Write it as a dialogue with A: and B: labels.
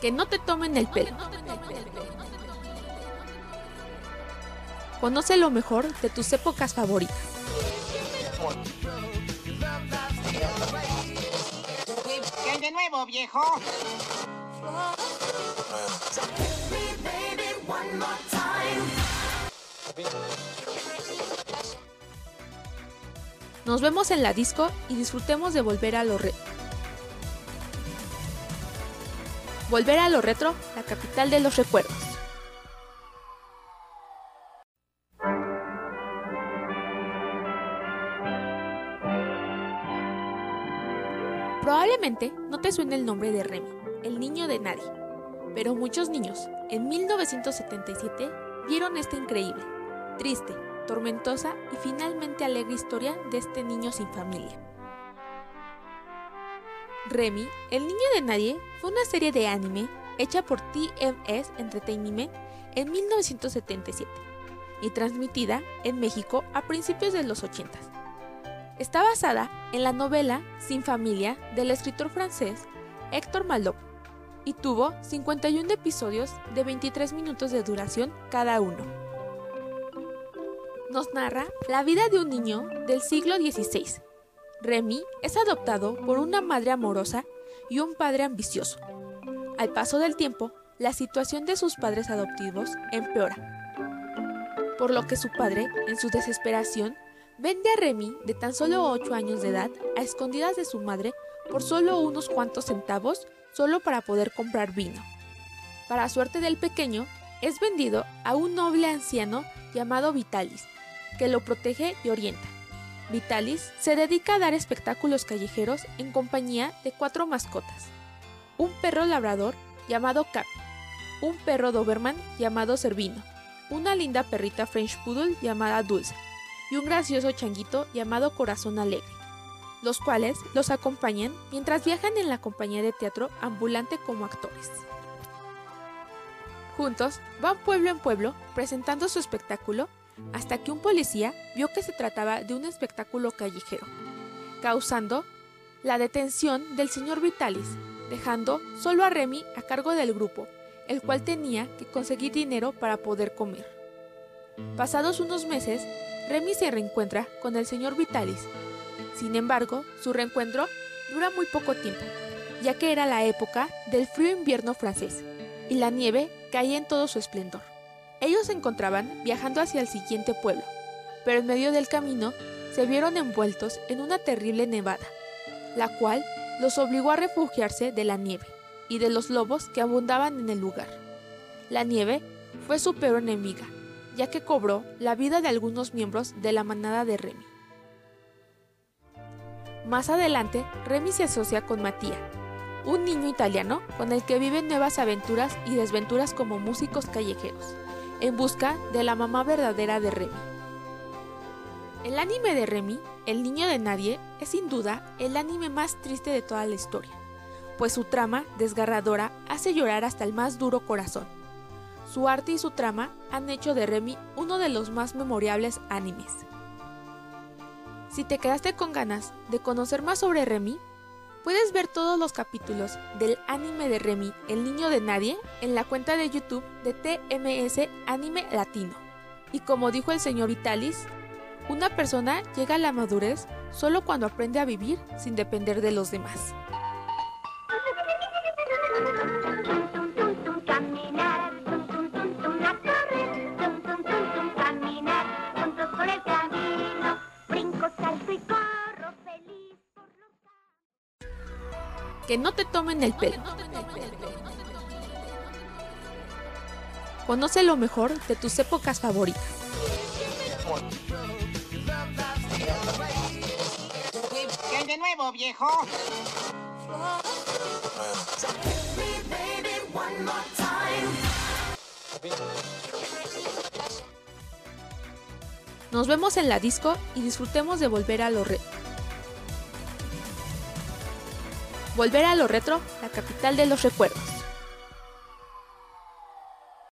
A: Que no te tomen el pelo. Conoce lo mejor de tus épocas favoritas.
B: ¿Qué hay de nuevo, viejo?
A: Nos vemos en la disco y disfrutemos de volver a lo retro. Volver a lo retro, la capital de los recuerdos. Probablemente no te suene el nombre de Remy, el niño de nadie, pero muchos niños en 1977 vieron esta increíble, triste, tormentosa y finalmente alegre historia de este niño sin familia. Remy, el niño de nadie, fue una serie de anime hecha por TMS Entertainment en 1977 y transmitida en México a principios de los 80. Está basada en la novela Sin familia del escritor francés Héctor Malot y tuvo 51 episodios de 23 minutos de duración cada uno. Nos narra la vida de un niño del siglo XVI. Remy es adoptado por una madre amorosa y un padre ambicioso. Al paso del tiempo, la situación de sus padres adoptivos empeora, por lo que su padre, en su desesperación, vende a Remy, de tan solo 8 años de edad, a escondidas de su madre por solo unos cuantos centavos, solo para poder comprar vino. Para suerte del pequeño, es vendido a un noble anciano llamado Vitalis, que lo protege y orienta. Vitalis se dedica a dar espectáculos callejeros en compañía de cuatro mascotas. Un perro labrador llamado Cap, un perro Doberman llamado Servino, una linda perrita French Poodle llamada Dulce y un gracioso changuito llamado Corazón Alegre, los cuales los acompañan mientras viajan en la compañía de teatro ambulante como actores. Juntos van pueblo en pueblo presentando su espectáculo hasta que un policía vio que se trataba de un espectáculo callejero, causando la detención del señor Vitalis, dejando solo a Remy a cargo del grupo, el cual tenía que conseguir dinero para poder comer. Pasados unos meses, Remy se reencuentra con el señor Vitalis. Sin embargo, su reencuentro dura muy poco tiempo, ya que era la época del frío invierno francés, y la nieve caía en todo su esplendor. Ellos se encontraban viajando hacia el siguiente pueblo, pero en medio del camino se vieron envueltos en una terrible nevada, la cual los obligó a refugiarse de la nieve y de los lobos que abundaban en el lugar. La nieve fue su peor enemiga, ya que cobró la vida de algunos miembros de la manada de Remy. Más adelante, Remy se asocia con Matías, un niño italiano con el que viven nuevas aventuras y desventuras como músicos callejeros, en busca de la mamá verdadera de Remy. El anime de Remy, El niño de nadie, es sin duda el anime más triste de toda la historia, pues su trama desgarradora hace llorar hasta el más duro corazón. Su arte y su trama han hecho de Remy uno de los más memorables animes. Si te quedaste con ganas de conocer más sobre Remy, puedes ver todos los capítulos del anime de Remy, El niño de nadie, en la cuenta de YouTube de TMS Anime Latino. Y como dijo el señor Vitalis, una persona llega a la madurez solo cuando aprende a vivir sin depender de los demás. Que no te tomen el pelo. Conoce lo mejor de tus épocas favoritas.
B: ¿Qué de nuevo, viejo?
A: Nos vemos en la disco y disfrutemos de volver a lo retro. Volver a lo retro, la capital de los recuerdos.